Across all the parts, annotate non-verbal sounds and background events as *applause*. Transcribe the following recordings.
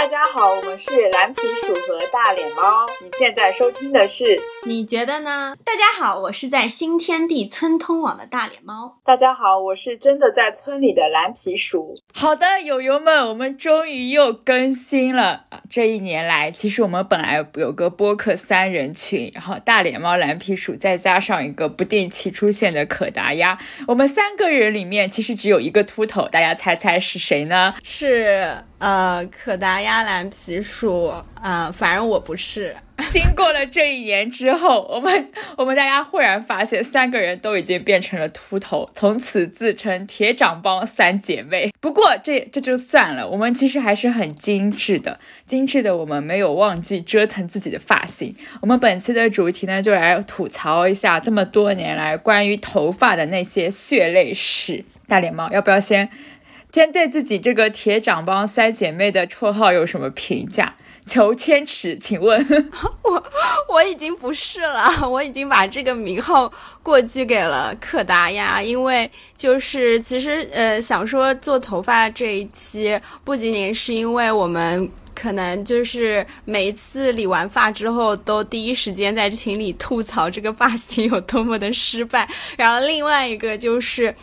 大家好，我们是蓝皮鼠和大脸猫。你现在收听的是？你觉得呢？大家好，我是在新天地村通网的大脸猫。大家好，我是真的在村里的蓝皮鼠。好的，友友们，我们终于又更新了。这一年来，其实我们本来有个播客三人群，然后大脸猫、蓝皮鼠，再加上一个不定期出现的可达鸭，我们三个人里面其实只有一个秃头。大家猜猜是谁呢？是。呃，可达鸭蓝皮鼠啊，反正我不是。*laughs* 经过了这一年之后，我们我们大家忽然发现，三个人都已经变成了秃头，从此自称铁掌帮三姐妹。不过这这就算了，我们其实还是很精致的，精致的我们没有忘记折腾自己的发型。我们本期的主题呢，就来吐槽一下这么多年来关于头发的那些血泪史。大脸猫，要不要先？针对自己这个铁掌帮三姐妹的绰号有什么评价？求千尺，请问，*laughs* 我我已经不是了，*laughs* 我已经把这个名号过继给了可达鸭，因为就是其实呃想说做头发这一期，不仅仅是因为我们。可能就是每一次理完发之后，都第一时间在群里吐槽这个发型有多么的失败。然后另外一个就是，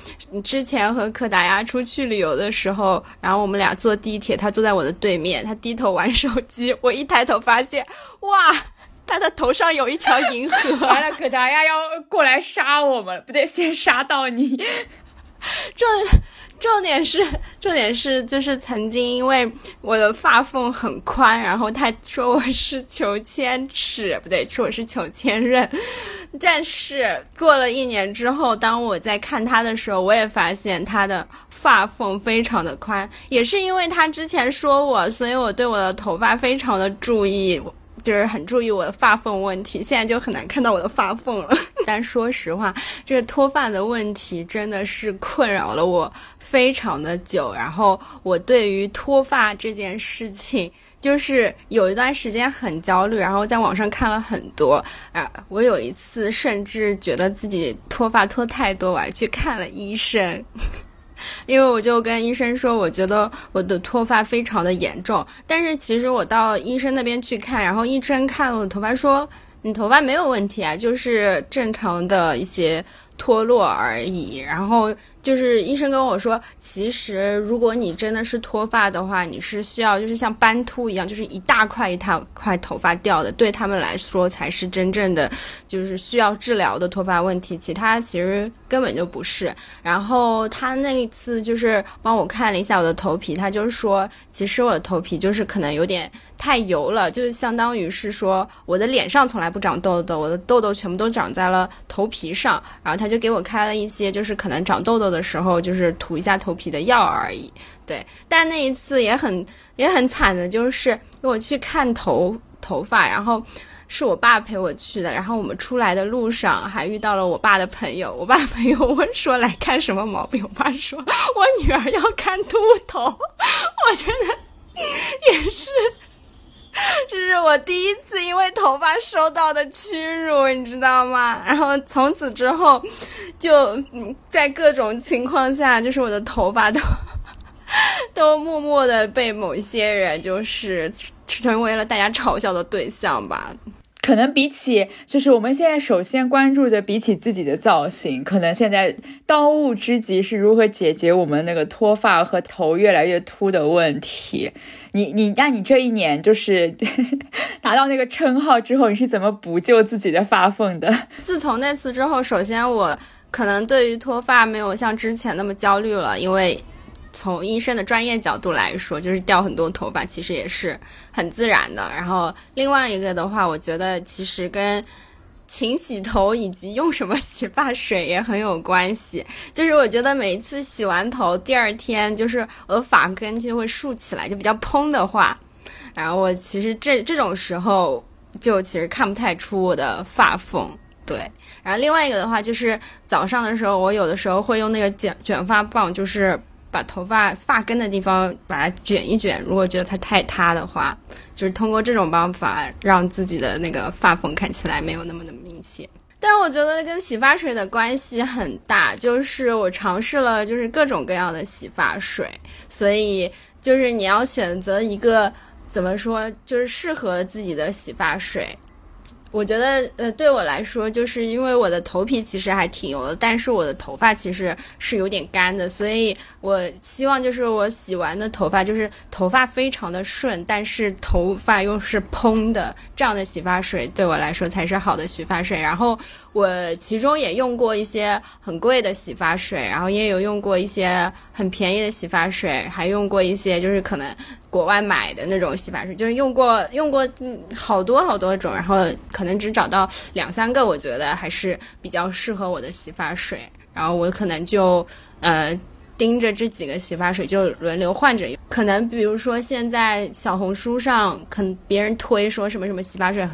之前和可达鸭出去旅游的时候，然后我们俩坐地铁，他坐在我的对面，他低头玩手机，我一抬头发现，哇，他的头上有一条银河。完了，可达鸭要过来杀我们，不对，先杀到你。重。重点是，重点是，就是曾经因为我的发缝很宽，然后他说我是求千尺，不对，说我是求千仞。但是过了一年之后，当我在看他的时候，我也发现他的发缝非常的宽，也是因为他之前说我，所以我对我的头发非常的注意。就是很注意我的发缝问题，现在就很难看到我的发缝了。*laughs* 但说实话，这个脱发的问题真的是困扰了我非常的久。然后我对于脱发这件事情，就是有一段时间很焦虑，然后在网上看了很多啊。我有一次甚至觉得自己脱发脱太多，我还去看了医生。因为我就跟医生说，我觉得我的脱发非常的严重，但是其实我到医生那边去看，然后医生看了我头发说，你头发没有问题啊，就是正常的一些脱落而已，然后。就是医生跟我说，其实如果你真的是脱发的话，你是需要就是像斑秃一样，就是一大块一大块头发掉的，对他们来说才是真正的就是需要治疗的脱发问题，其他其实根本就不是。然后他那一次就是帮我看了一下我的头皮，他就是说，其实我的头皮就是可能有点太油了，就相当于是说我的脸上从来不长痘痘，我的痘痘全部都长在了头皮上。然后他就给我开了一些就是可能长痘痘的。的时候就是涂一下头皮的药而已，对。但那一次也很也很惨的，就是我去看头头发，然后是我爸陪我去的，然后我们出来的路上还遇到了我爸的朋友，我爸朋友问说来看什么毛病，我爸说我女儿要看秃头，*laughs* 我觉得也是。*laughs* 这是我第一次因为头发受到的屈辱，你知道吗？然后从此之后，就在各种情况下，就是我的头发都 *laughs* 都默默的被某些人就是成为了大家嘲笑的对象吧。可能比起，就是我们现在首先关注的，比起自己的造型，可能现在当务之急是如何解决我们那个脱发和头越来越秃的问题。你你，那你这一年就是 *laughs* 拿到那个称号之后，你是怎么补救自己的发缝的？*laughs* 自从那次之后，首先我可能对于脱发没有像之前那么焦虑了，因为。从医生的专业角度来说，就是掉很多头发，其实也是很自然的。然后另外一个的话，我觉得其实跟勤洗头以及用什么洗发水也很有关系。就是我觉得每一次洗完头，第二天就是我的发根就会竖起来，就比较蓬的话，然后我其实这这种时候就其实看不太出我的发缝。对，然后另外一个的话，就是早上的时候，我有的时候会用那个卷卷发棒，就是。把头发发根的地方把它卷一卷，如果觉得它太塌的话，就是通过这种方法让自己的那个发缝看起来没有那么的明显。但我觉得跟洗发水的关系很大，就是我尝试了就是各种各样的洗发水，所以就是你要选择一个怎么说，就是适合自己的洗发水。我觉得，呃，对我来说，就是因为我的头皮其实还挺油的，但是我的头发其实是有点干的，所以我希望就是我洗完的头发就是头发非常的顺，但是头发又是蓬的，这样的洗发水对我来说才是好的洗发水。然后我其中也用过一些很贵的洗发水，然后也有用过一些很便宜的洗发水，还用过一些就是可能。国外买的那种洗发水，就是用过用过好多好多种，然后可能只找到两三个，我觉得还是比较适合我的洗发水，然后我可能就呃盯着这几个洗发水就轮流换着用。可能比如说现在小红书上，可能别人推说什么什么洗发水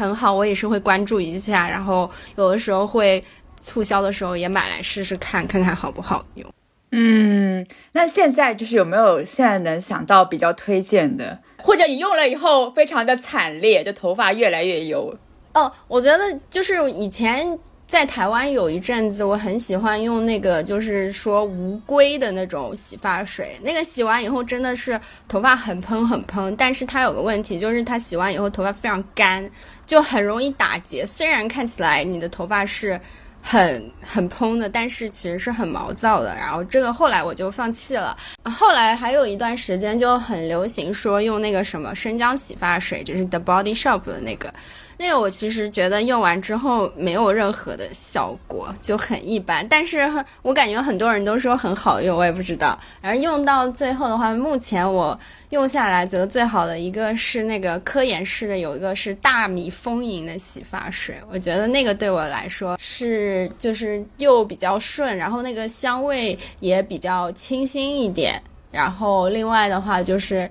很很好，我也是会关注一下，然后有的时候会促销的时候也买来试试看，看看好不好用。嗯，那现在就是有没有现在能想到比较推荐的，或者你用了以后非常的惨烈，就头发越来越油？哦，我觉得就是以前在台湾有一阵子，我很喜欢用那个，就是说无硅的那种洗发水，那个洗完以后真的是头发很蓬很蓬，但是它有个问题，就是它洗完以后头发非常干，就很容易打结。虽然看起来你的头发是。很很蓬的，但是其实是很毛躁的。然后这个后来我就放弃了。后来还有一段时间就很流行说用那个什么生姜洗发水，就是 The Body Shop 的那个。那个我其实觉得用完之后没有任何的效果，就很一般。但是我感觉很多人都说很好用，我也不知道。然后用到最后的话，目前我用下来觉得最好的一个是那个科颜氏的，有一个是大米丰盈的洗发水，我觉得那个对我来说是就是又比较顺，然后那个香味也比较清新一点。然后另外的话就是。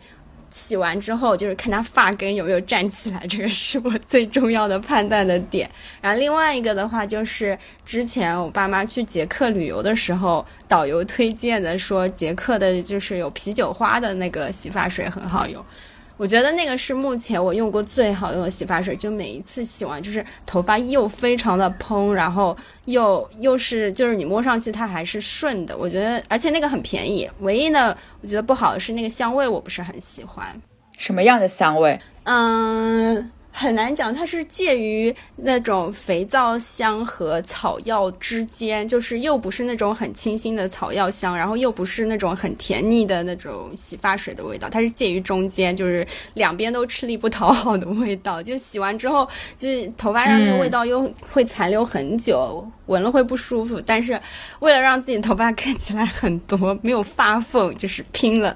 洗完之后，就是看它发根有没有站起来，这个是我最重要的判断的点。然后另外一个的话，就是之前我爸妈去捷克旅游的时候，导游推荐的，说捷克的就是有啤酒花的那个洗发水很好用。我觉得那个是目前我用过最好用的洗发水，就每一次洗完，就是头发又非常的蓬，然后又又是就是你摸上去它还是顺的。我觉得，而且那个很便宜。唯一的我觉得不好的是那个香味，我不是很喜欢。什么样的香味？嗯。很难讲，它是介于那种肥皂香和草药之间，就是又不是那种很清新的草药香，然后又不是那种很甜腻的那种洗发水的味道，它是介于中间，就是两边都吃力不讨好的味道。就洗完之后，就是头发上那个味道又会残留很久，闻了会不舒服。但是为了让自己头发看起来很多，没有发缝，就是拼了。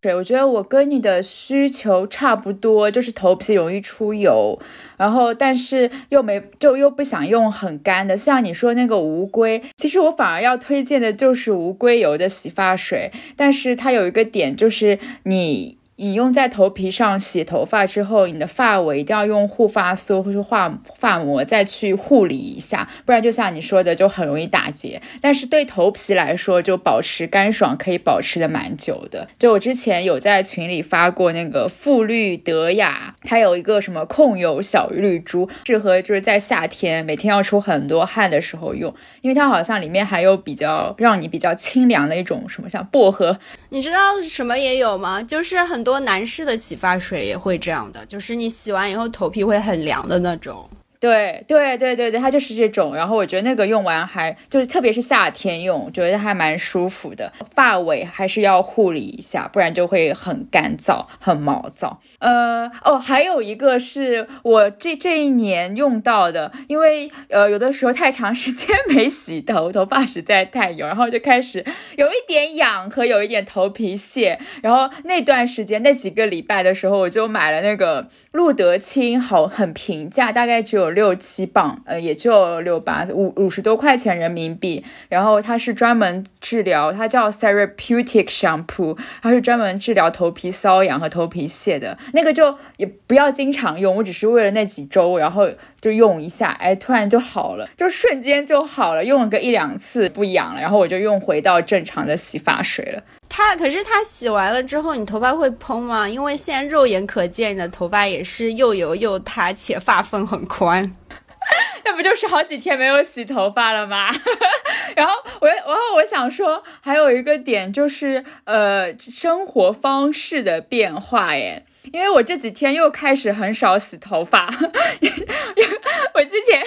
对，我觉得我跟你的需求差不多，就是头皮容易出油，然后但是又没就又不想用很干的，像你说那个无硅，其实我反而要推荐的就是无硅油的洗发水，但是它有一个点就是你。你用在头皮上洗头发之后，你的发尾一定要用护发素或者发发膜再去护理一下，不然就像你说的，就很容易打结。但是对头皮来说，就保持干爽可以保持的蛮久的。就我之前有在群里发过那个馥绿德雅，它有一个什么控油小绿珠，适合就是在夏天每天要出很多汗的时候用，因为它好像里面还有比较让你比较清凉的一种什么像薄荷。你知道什么也有吗？就是很多。多男士的洗发水也会这样的，就是你洗完以后头皮会很凉的那种。对对对对对，它就是这种。然后我觉得那个用完还就是，特别是夏天用，觉得还蛮舒服的。发尾还是要护理一下，不然就会很干燥、很毛躁。呃哦，还有一个是我这这一年用到的，因为呃有的时候太长时间没洗头，头发实在太油，然后就开始有一点痒和有一点头皮屑。然后那段时间那几个礼拜的时候，我就买了那个露得清，好很平价，大概只有。六七磅，呃，也就六八五五十多块钱人民币。然后它是专门治疗，它叫 Therapeutic Shampoo，它是专门治疗头皮瘙痒和头皮屑的。那个就也不要经常用，我只是为了那几周，然后就用一下，哎，突然就好了，就瞬间就好了，用了个一两次不痒了，然后我就用回到正常的洗发水了。它可是它洗完了之后，你头发会蓬吗？因为现在肉眼可见，你的头发也是又油又塌，且发缝很宽。*laughs* 那不不就是好几天没有洗头发了吗？*laughs* 然后我，然后我想说，还有一个点就是，呃，生活方式的变化耶。因为我这几天又开始很少洗头发，我之前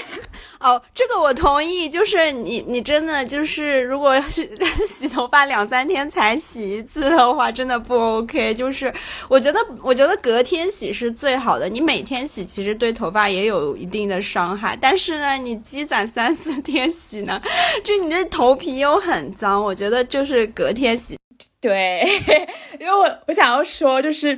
哦，这个我同意，就是你你真的就是如果是 *laughs* 洗头发两三天才洗一次的话，真的不 OK。就是我觉得我觉得隔天洗是最好的，你每天洗其实对头发也有一定的伤害。但是呢，你积攒三四天洗呢，就你的头皮又很脏，我觉得就是隔天洗。对，*laughs* 因为我我想要说就是。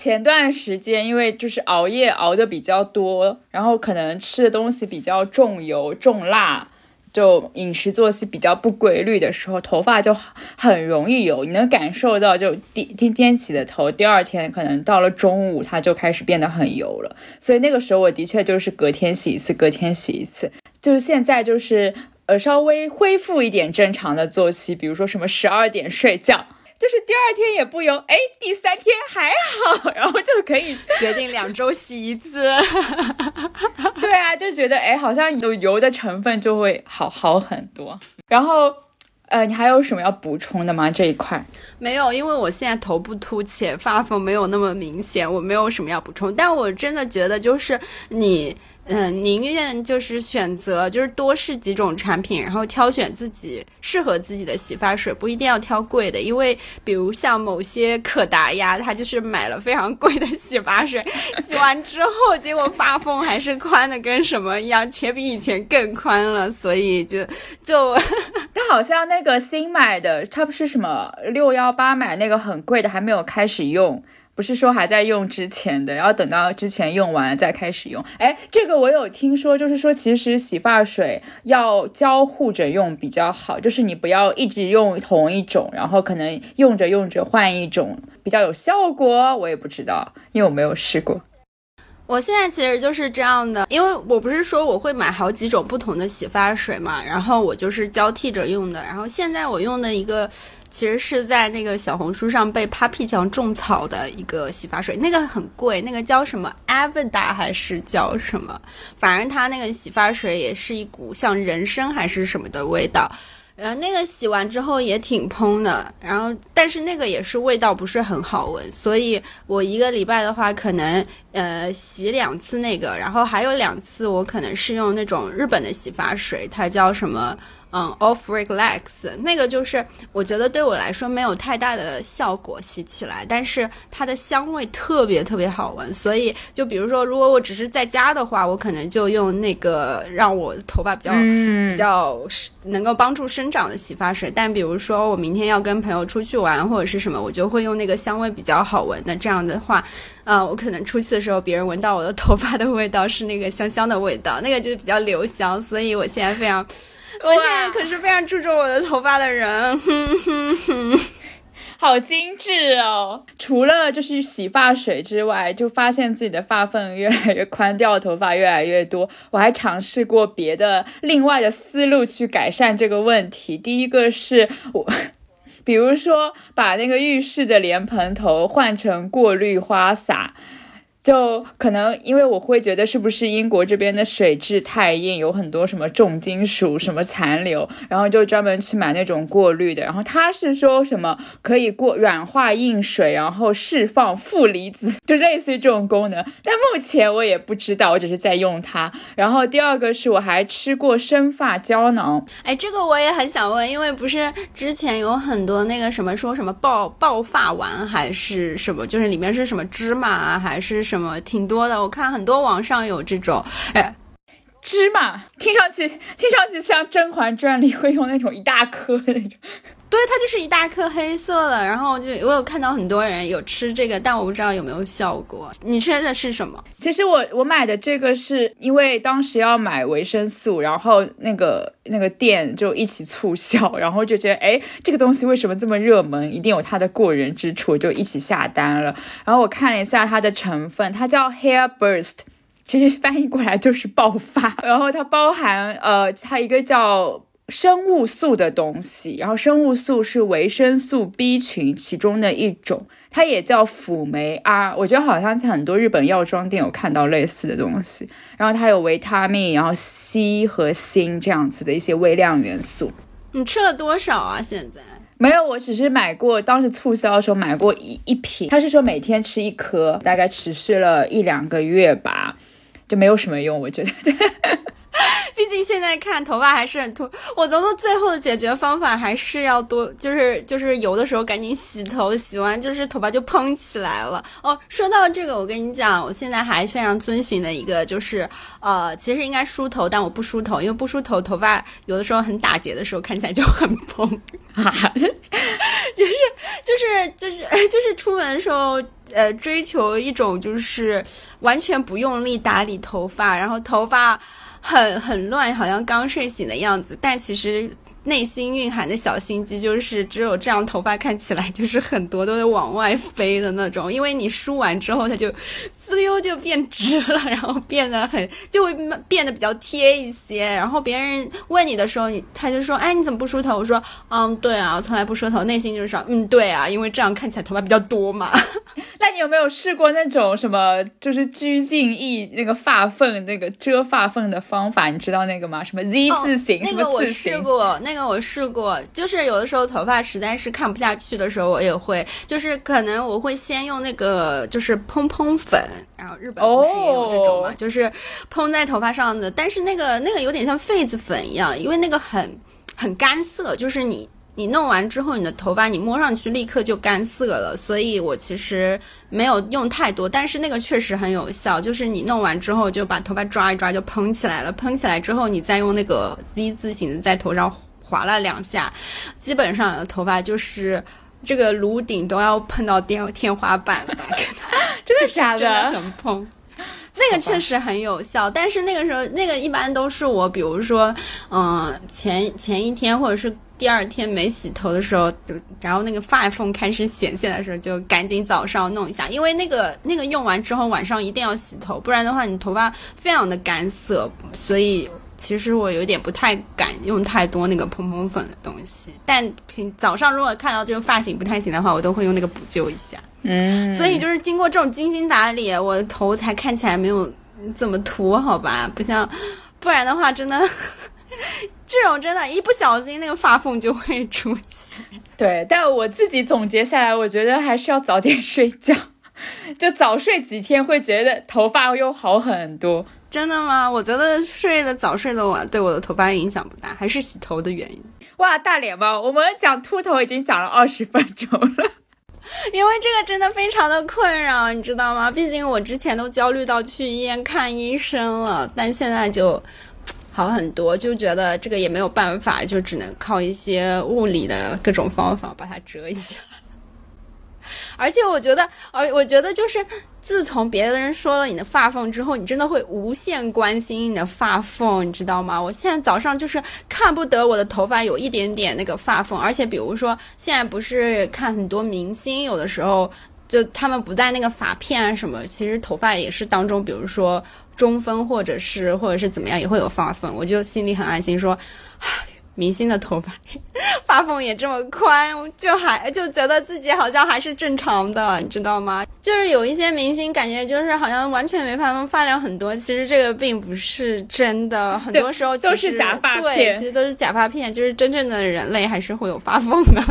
前段时间，因为就是熬夜熬的比较多，然后可能吃的东西比较重油重辣，就饮食作息比较不规律的时候，头发就很容易油。你能感受到，就第今天起的头，第二天可能到了中午，它就开始变得很油了。所以那个时候，我的确就是隔天洗一次，隔天洗一次。就是现在，就是呃稍微恢复一点正常的作息，比如说什么十二点睡觉。就是第二天也不油，哎，第三天还好，*laughs* 然后就可以 *laughs* 决定两周洗一次。*laughs* 对啊，就觉得哎，好像有油的成分就会好好很多。然后，呃，你还有什么要补充的吗？这一块没有，因为我现在头不凸起发缝没有那么明显，我没有什么要补充。但我真的觉得，就是你。嗯，宁愿就是选择就是多试几种产品，然后挑选自己适合自己的洗发水，不一定要挑贵的。因为比如像某些可达鸭，它就是买了非常贵的洗发水，洗完之后结果发缝还是宽的跟什么一样，且比以前更宽了。所以就就，*laughs* 它好像那个新买的，它不是什么六幺八买那个很贵的，还没有开始用。不是说还在用之前的，要等到之前用完了再开始用。哎，这个我有听说，就是说其实洗发水要交互着用比较好，就是你不要一直用同一种，然后可能用着用着换一种比较有效果。我也不知道，因为我没有试过。我现在其实就是这样的，因为我不是说我会买好几种不同的洗发水嘛，然后我就是交替着用的。然后现在我用的一个，其实是在那个小红书上被 Papi 酱种草的一个洗发水，那个很贵，那个叫什么 Avida 还是叫什么？反正它那个洗发水也是一股像人参还是什么的味道。呃，那个洗完之后也挺蓬的，然后但是那个也是味道不是很好闻，所以我一个礼拜的话，可能呃洗两次那个，然后还有两次我可能是用那种日本的洗发水，它叫什么？嗯，Off Relax 那个就是我觉得对我来说没有太大的效果，洗起来，但是它的香味特别特别好闻。所以就比如说，如果我只是在家的话，我可能就用那个让我头发比较比较能够帮助生长的洗发水。但比如说我明天要跟朋友出去玩或者是什么，我就会用那个香味比较好闻的。这样的话，呃，我可能出去的时候，别人闻到我的头发的味道是那个香香的味道，那个就是比较留香。所以我现在非常。*laughs* 我现在可是非常注重我的头发的人，哼哼哼，好精致哦！除了就是洗发水之外，就发现自己的发缝越来越宽，掉头发越来越多。我还尝试过别的另外的思路去改善这个问题。第一个是我，*laughs* 比如说把那个浴室的莲蓬头换成过滤花洒。就可能因为我会觉得是不是英国这边的水质太硬，有很多什么重金属什么残留，然后就专门去买那种过滤的。然后他是说什么可以过软化硬水，然后释放负离子，*laughs* 就类似于这种功能。但目前我也不知道，我只是在用它。然后第二个是我还吃过生发胶囊，哎，这个我也很想问，因为不是之前有很多那个什么说什么爆爆发丸还是什么，就是里面是什么芝麻啊还是。什么挺多的，我看很多网上有这种，哎，芝麻，听上去听上去像《甄嬛传》里会用那种一大颗的那种。对，它就是一大颗黑色的，然后就我有看到很多人有吃这个，但我不知道有没有效果。你吃的是什么？其实我我买的这个是因为当时要买维生素，然后那个那个店就一起促销，然后就觉得哎，这个东西为什么这么热门？一定有它的过人之处，就一起下单了。然后我看了一下它的成分，它叫 Hair Burst，其实翻译过来就是爆发。然后它包含呃，它一个叫。生物素的东西，然后生物素是维生素 B 群其中的一种，它也叫辅酶 R。我觉得好像在很多日本药妆店有看到类似的东西。然后它有维他命，然后硒和锌这样子的一些微量元素。你吃了多少啊？现在没有，我只是买过，当时促销的时候买过一一瓶。他是说每天吃一颗，大概持续了一两个月吧，就没有什么用，我觉得。*laughs* 毕竟现在看头发还是很秃，我觉得最后的解决方法还是要多，就是就是油的时候赶紧洗头，洗完就是头发就蓬起来了。哦，说到这个，我跟你讲，我现在还非常遵循的一个就是，呃，其实应该梳头，但我不梳头，因为不梳头，头发有的时候很打结的时候看起来就很蓬，*laughs* 就是就是就是就是出门的时候，呃，追求一种就是完全不用力打理头发，然后头发。很很乱，好像刚睡醒的样子，但其实。内心蕴含的小心机就是，只有这样头发看起来就是很多都是往外飞的那种，因为你梳完之后它就滋溜就变直了，然后变得很就会变得比较贴一些。然后别人问你的时候，你他就说：“哎，你怎么不梳头？”我说：“嗯，对啊，我从来不梳头。”内心就是说：“嗯，对啊，因为这样看起来头发比较多嘛。*laughs* ”那你有没有试过那种什么就是拘禁翼那个发缝那个遮发缝的方法？你知道那个吗？什么 Z 字形？那个我试过。那个我试过，就是有的时候头发实在是看不下去的时候，我也会，就是可能我会先用那个就是蓬蓬粉，然后日本不是也有这种嘛，就是蓬在头发上的，但是那个那个有点像痱子粉一样，因为那个很很干涩，就是你。你弄完之后，你的头发你摸上去立刻就干涩了，所以我其实没有用太多，但是那个确实很有效。就是你弄完之后就把头发抓一抓，就蓬起来了。蓬起来之后，你再用那个 Z 字形的在头上划了两下，基本上头发就是这个颅顶都要碰到天天花板了吧？*laughs* 真的假的？真的很蓬。那个确实很有效，但是那个时候那个一般都是我，比如说，嗯，前前一天或者是。第二天没洗头的时候，然后那个发缝开始显现的时候，就赶紧早上弄一下，因为那个那个用完之后晚上一定要洗头，不然的话你头发非常的干涩。所以其实我有点不太敢用太多那个蓬蓬粉的东西，但平早上如果看到这个发型不太行的话，我都会用那个补救一下。嗯，所以就是经过这种精心打理，我的头才看起来没有怎么秃，好吧？不像，不然的话真的。*laughs* 这种真的，一不小心那个发缝就会出现。对，但我自己总结下来，我觉得还是要早点 *laughs* 睡觉，就早睡几天，会觉得头发又好很多。真的吗？我觉得睡得早、睡得晚对我的头发影响不大，还是洗头的原因。哇，大脸包，我们讲秃头已经讲了二十分钟了，*laughs* 因为这个真的非常的困扰，你知道吗？毕竟我之前都焦虑到去医院看医生了，但现在就。好很多，就觉得这个也没有办法，就只能靠一些物理的各种方法把它遮一下。*laughs* 而且我觉得，而我觉得就是，自从别的人说了你的发缝之后，你真的会无限关心你的发缝，你知道吗？我现在早上就是看不得我的头发有一点点那个发缝，而且比如说现在不是看很多明星，有的时候就他们不戴那个发片啊什么，其实头发也是当中，比如说。中分或者是或者是怎么样也会有发缝，我就心里很安心，说，*sighs* 明星的头发 *laughs* 发缝也这么宽，就还就觉得自己好像还是正常的，你知道吗？就是有一些明星感觉就是好像完全没发缝，发量很多，其实这个并不是真的，很多时候都是假发片，对，其实都是假发片，就是真正的人类还是会有发缝的。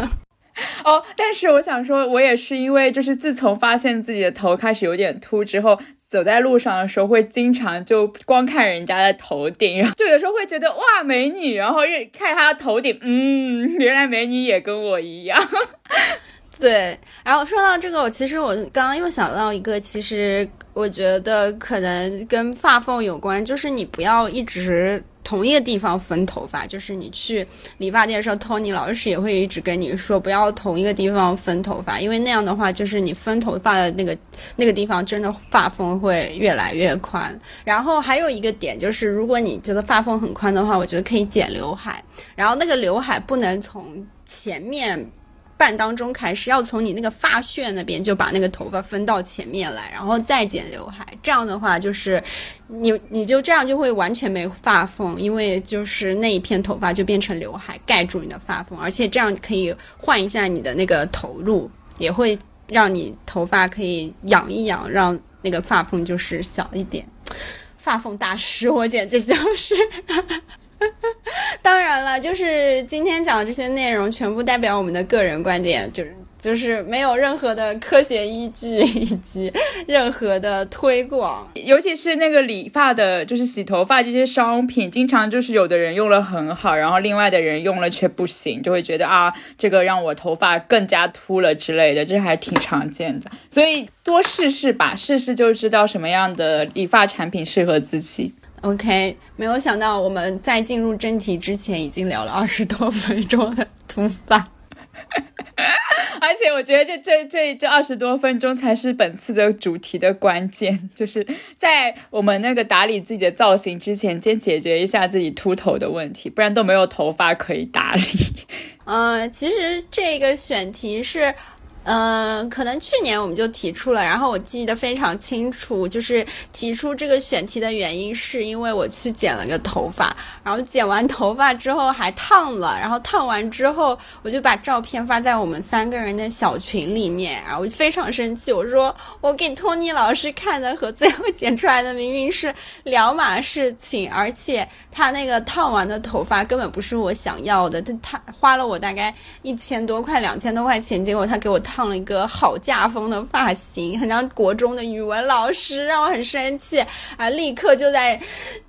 *laughs* 哦，但是我想说，我也是因为就是自从发现自己的头开始有点秃之后，走在路上的时候会经常就光看人家的头顶，然后就有时候会觉得哇美女，然后看她的头顶，嗯，原来美女也跟我一样。*laughs* 对，然后说到这个，我其实我刚刚又想到一个，其实我觉得可能跟发缝有关，就是你不要一直。同一个地方分头发，就是你去理发店的时候，Tony 老师也会一直跟你说，不要同一个地方分头发，因为那样的话，就是你分头发的那个 *laughs* 那个地方，真的发缝会越来越宽。然后还有一个点就是，如果你觉得发缝很宽的话，我觉得可以剪刘海，然后那个刘海不能从前面。半当中开始，要从你那个发旋那边就把那个头发分到前面来，然后再剪刘海。这样的话，就是你你就这样就会完全没发缝，因为就是那一片头发就变成刘海盖住你的发缝，而且这样可以换一下你的那个头路，也会让你头发可以养一养，让那个发缝就是小一点。发缝大师，我简直就是。*laughs* 当然了，就是今天讲的这些内容全部代表我们的个人观点，就是就是没有任何的科学依据以及任何的推广。尤其是那个理发的，就是洗头发这些商品，经常就是有的人用了很好，然后另外的人用了却不行，就会觉得啊，这个让我头发更加秃了之类的，这还挺常见的。所以多试试吧，试试就知道什么样的理发产品适合自己。OK，没有想到我们在进入正题之前已经聊了二十多分钟的头发，*laughs* 而且我觉得这这这这二十多分钟才是本次的主题的关键，就是在我们那个打理自己的造型之前，先解决一下自己秃头的问题，不然都没有头发可以打理。嗯，*laughs* 其实这个选题是。嗯，可能去年我们就提出了，然后我记得非常清楚，就是提出这个选题的原因是因为我去剪了个头发，然后剪完头发之后还烫了，然后烫完之后我就把照片发在我们三个人的小群里面，然后非常生气，我说我给托尼老师看的和最后剪出来的明明是两码事情，而且他那个烫完的头发根本不是我想要的，他他花了我大概一千多块、两千多块钱，结果他给我烫。了一个好家风的发型，很像国中的语文老师，让我很生气啊！立刻就在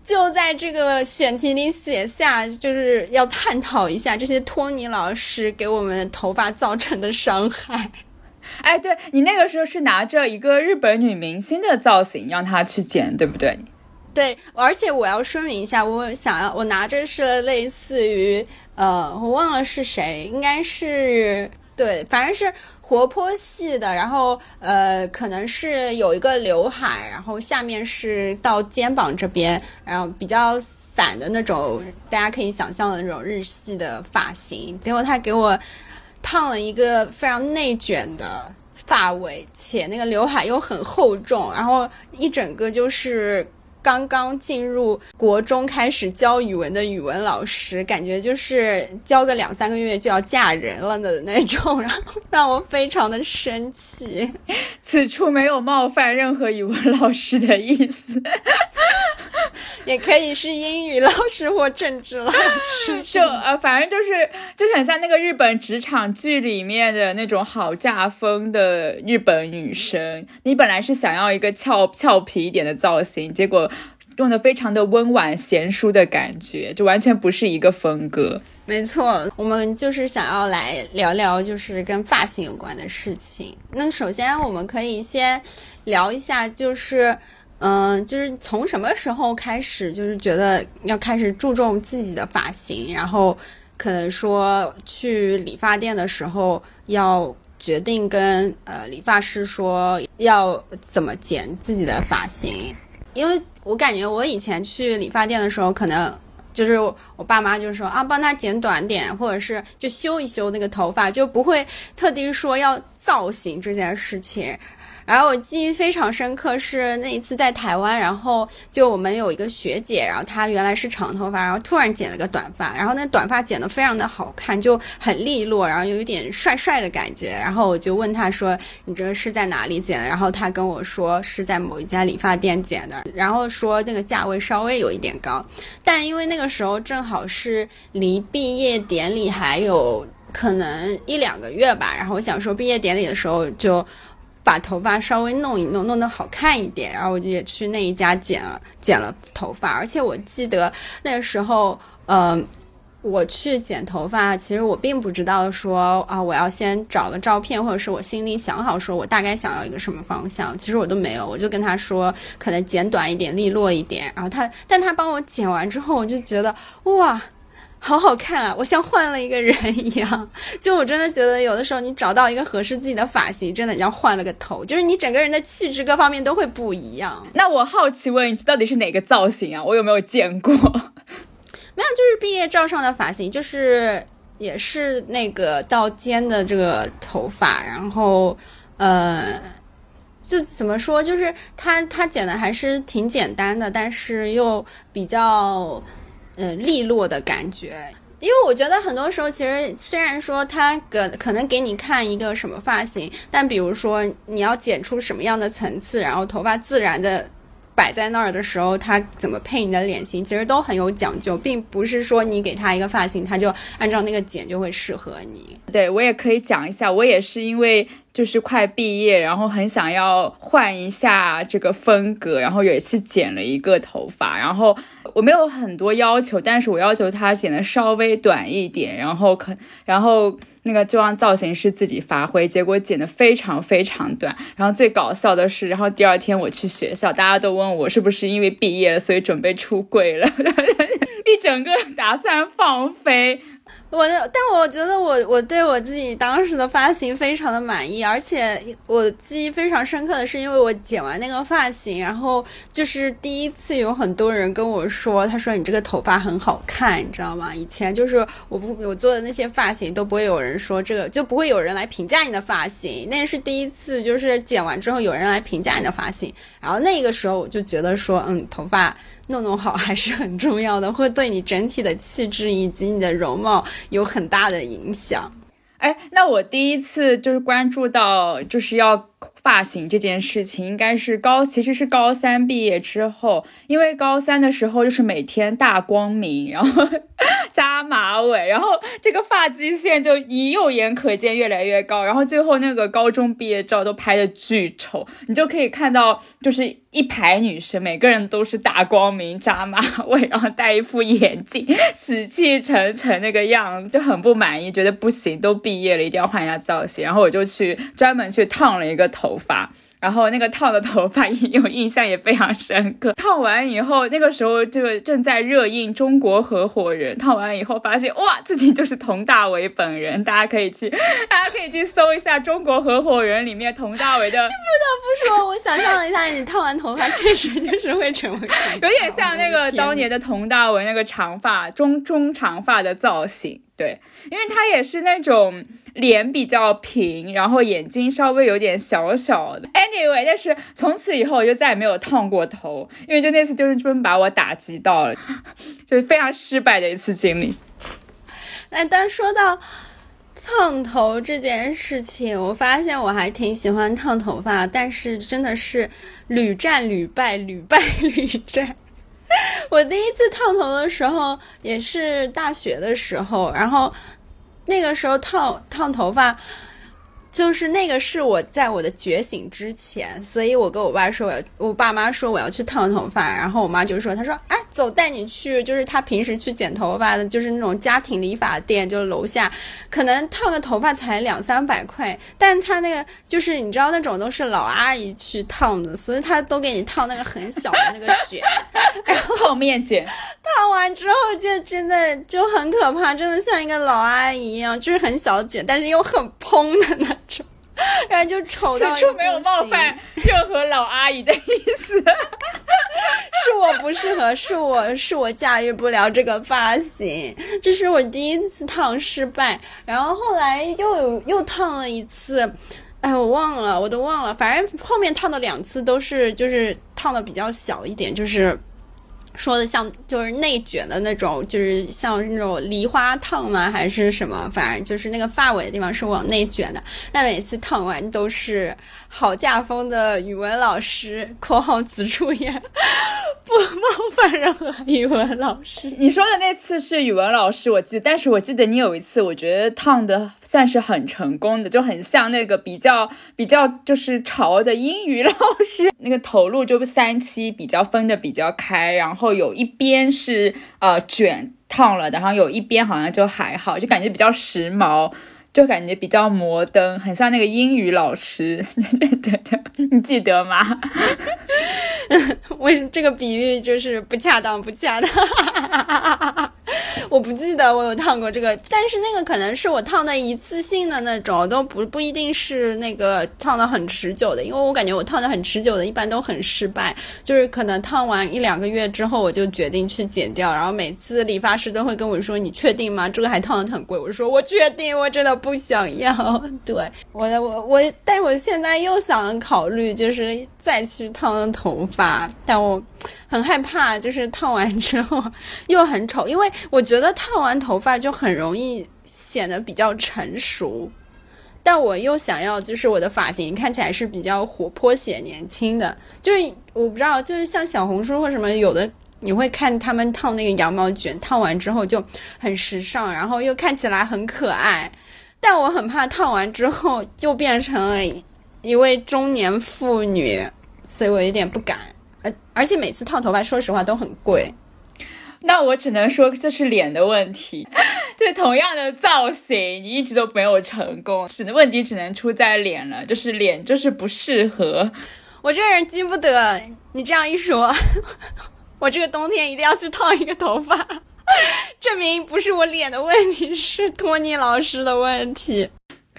就在这个选题里写下，就是要探讨一下这些托尼老师给我们头发造成的伤害。哎，对你那个时候是拿着一个日本女明星的造型让她去剪，对不对？对，而且我要说明一下，我想要我拿着是类似于呃，我忘了是谁，应该是对，反正是。活泼系的，然后呃，可能是有一个刘海，然后下面是到肩膀这边，然后比较散的那种，大家可以想象的那种日系的发型。结果他给我烫了一个非常内卷的发尾，且那个刘海又很厚重，然后一整个就是。刚刚进入国中开始教语文的语文老师，感觉就是教个两三个月就要嫁人了的那种，然后让我非常的生气。此处没有冒犯任何语文老师的意思，也可以是英语老师或政治老师，*laughs* 就呃，反正就是就很像那个日本职场剧里面的那种好嫁风的日本女生。你本来是想要一个俏俏皮一点的造型，结果。用的非常的温婉贤淑的感觉，就完全不是一个风格。没错，我们就是想要来聊聊，就是跟发型有关的事情。那首先我们可以先聊一下，就是，嗯，就是从什么时候开始，就是觉得要开始注重自己的发型，然后可能说去理发店的时候要决定跟呃理发师说要怎么剪自己的发型。因为我感觉我以前去理发店的时候，可能就是我爸妈就说啊，帮他剪短点，或者是就修一修那个头发，就不会特地说要造型这件事情。然后我记忆非常深刻，是那一次在台湾，然后就我们有一个学姐，然后她原来是长头发，然后突然剪了个短发，然后那短发剪得非常的好看，就很利落，然后又有点帅帅的感觉。然后我就问她说：“你这个是在哪里剪的？”然后她跟我说是在某一家理发店剪的，然后说那个价位稍微有一点高，但因为那个时候正好是离毕业典礼还有可能一两个月吧，然后我想说毕业典礼的时候就。把头发稍微弄一弄，弄得好看一点，然后我就也去那一家剪了剪了头发。而且我记得那时候，嗯，我去剪头发，其实我并不知道说啊，我要先找个照片，或者是我心里想好说我大概想要一个什么方向，其实我都没有，我就跟他说可能剪短一点，利落一点。然后他，但他帮我剪完之后，我就觉得哇。好好看啊！我像换了一个人一样。*laughs* 就我真的觉得，有的时候你找到一个合适自己的发型，真的像换了个头，就是你整个人的气质各方面都会不一样。那我好奇问，到底是哪个造型啊？我有没有见过？*laughs* 没有，就是毕业照上的发型，就是也是那个到肩的这个头发，然后呃，就怎么说，就是他他剪的还是挺简单的，但是又比较呃利落的感觉。因为我觉得很多时候，其实虽然说他给可能给你看一个什么发型，但比如说你要剪出什么样的层次，然后头发自然的摆在那儿的时候，他怎么配你的脸型，其实都很有讲究，并不是说你给他一个发型，他就按照那个剪就会适合你。对我也可以讲一下，我也是因为就是快毕业，然后很想要换一下这个风格，然后也去剪了一个头发，然后我没有很多要求，但是我要求他剪的稍微短一点，然后可然后那个就让造型师自己发挥，结果剪得非常非常短，然后最搞笑的是，然后第二天我去学校，大家都问我是不是因为毕业了，所以准备出柜了，*laughs* 一整个打算放飞。我的，但我觉得我我对我自己当时的发型非常的满意，而且我记忆非常深刻的是，因为我剪完那个发型，然后就是第一次有很多人跟我说，他说你这个头发很好看，你知道吗？以前就是我不我做的那些发型都不会有人说这个，就不会有人来评价你的发型，那是第一次，就是剪完之后有人来评价你的发型，然后那个时候我就觉得说，嗯，头发。弄弄好还是很重要的，会对你整体的气质以及你的容貌有很大的影响。哎，那我第一次就是关注到就是要发型这件事情，应该是高，其实是高三毕业之后，因为高三的时候就是每天大光明，然后 *laughs* 扎马尾，然后这个发际线就以肉眼可见越来越高，然后最后那个高中毕业照都拍的巨丑，你就可以看到就是一排女生，每个人都是大光明扎马尾，然后戴一副眼镜，死气沉沉那个样，就很不满意，觉得不行，都毕业了，一定要换一下造型，然后我就去专门去烫了一个头发。然后那个烫的头发有印象也非常深刻。烫完以后，那个时候这个正在热映《中国合伙人》。烫完以后发现，哇，自己就是佟大为本人。大家可以去，*laughs* 大家可以去搜一下《中国合伙人》里面佟大为的。不得不说，我想象了一下，你烫完头发确实就是会成为有点像那个当年的佟大为那个长发中中长发的造型。对，因为他也是那种脸比较平，然后眼睛稍微有点小小的。Anyway，但是从此以后我就再也没有烫过头，因为就那次就是真把我打击到了，*laughs* 就是非常失败的一次经历。那但说到烫头这件事情，我发现我还挺喜欢烫头发，但是真的是屡战屡败，屡败 *laughs* 屡战。我第一次烫头的时候也是大学的时候，然后那个时候烫烫头发，就是那个是我在我的觉醒之前，所以我跟我爸说我要，我爸妈说我要去烫头发，然后我妈就说，她说，哎，走，带你去，就是她平时去剪头发的，就是那种家庭理发店，就是楼下，可能烫个头发才两三百块，但她那个就是你知道那种都是老阿姨去烫的，所以她都给你烫那个很小的那个卷。*laughs* 泡面卷，烫完之后就真的就很可怕，真的像一个老阿姨一样，就是很小卷，但是又很蓬的那种，然后就 *laughs* 丑到处没有冒犯任何老阿姨的意思，*laughs* 是我不适合，是我是我驾驭不了这个发型，这是我第一次烫失败，然后后来又有又烫了一次，哎，我忘了，我都忘了，反正后面烫的两次都是就是烫的比较小一点，就是。说的像就是内卷的那种，就是像那种梨花烫吗？还是什么？反正就是那个发尾的地方是往内卷的。那每次烫完都是好家风的语文老师（括号此处也不冒犯任何语文老师）。你说的那次是语文老师，我记得。但是我记得你有一次，我觉得烫的算是很成功的，就很像那个比较比较就是潮的英语老师，那个头颅就三七比较分的比较开，然后。后有一边是呃卷烫了，然后有一边好像就还好，就感觉比较时髦，就感觉比较摩登，很像那个英语老师。对对对，你记得吗？*laughs* 为这个比喻就是不恰当，不恰当。*laughs* 我不记得我有烫过这个，但是那个可能是我烫的一次性的那种，都不不一定是那个烫的很持久的，因为我感觉我烫的很持久的，一般都很失败，就是可能烫完一两个月之后，我就决定去剪掉，然后每次理发师都会跟我说：“你确定吗？这个还烫的很贵。”我说：“我确定，我真的不想要。*laughs* ”对，我我我，但是我现在又想考虑，就是再去烫头发，但我很害怕，就是烫完之后又很丑，因为我觉得烫完头发就很容易显得比较成熟，但我又想要，就是我的发型看起来是比较活泼显年轻的，就是我不知道，就是像小红书或什么有的。你会看他们烫那个羊毛卷，烫完之后就很时尚，然后又看起来很可爱。但我很怕烫完之后就变成了一位中年妇女，所以我有点不敢。而而且每次烫头发，说实话都很贵。那我只能说这是脸的问题，*laughs* 就同样的造型，你一直都没有成功，只能问题只能出在脸了，就是脸就是不适合。我这人记不得，你这样一说。*laughs* 我这个冬天一定要去烫一个头发，*laughs* 证明不是我脸的问题，是托尼老师的问题。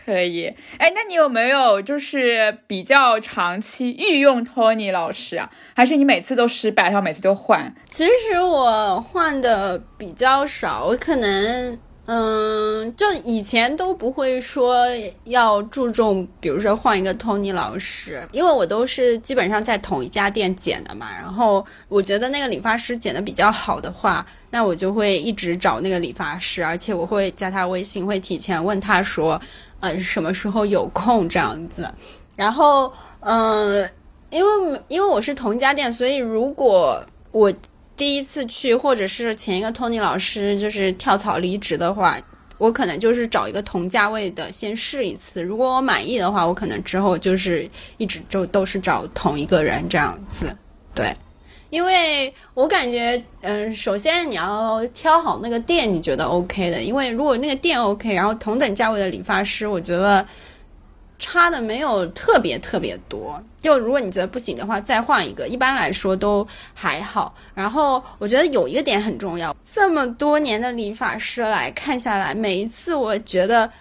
可以，哎，那你有没有就是比较长期御用托尼老师啊？还是你每次都失败，然后每次都换？其实我换的比较少，我可能。嗯，就以前都不会说要注重，比如说换一个 Tony 老师，因为我都是基本上在同一家店剪的嘛。然后我觉得那个理发师剪的比较好的话，那我就会一直找那个理发师，而且我会加他微信，会提前问他说，呃，什么时候有空这样子。然后，嗯，因为因为我是同一家店，所以如果我。第一次去，或者是前一个托尼老师就是跳槽离职的话，我可能就是找一个同价位的先试一次。如果我满意的话，我可能之后就是一直就都是找同一个人这样子。对，因为我感觉，嗯，首先你要挑好那个店，你觉得 OK 的。因为如果那个店 OK，然后同等价位的理发师，我觉得。差的没有特别特别多，就如果你觉得不行的话，再换一个。一般来说都还好。然后我觉得有一个点很重要，这么多年的理发师来看下来，每一次我觉得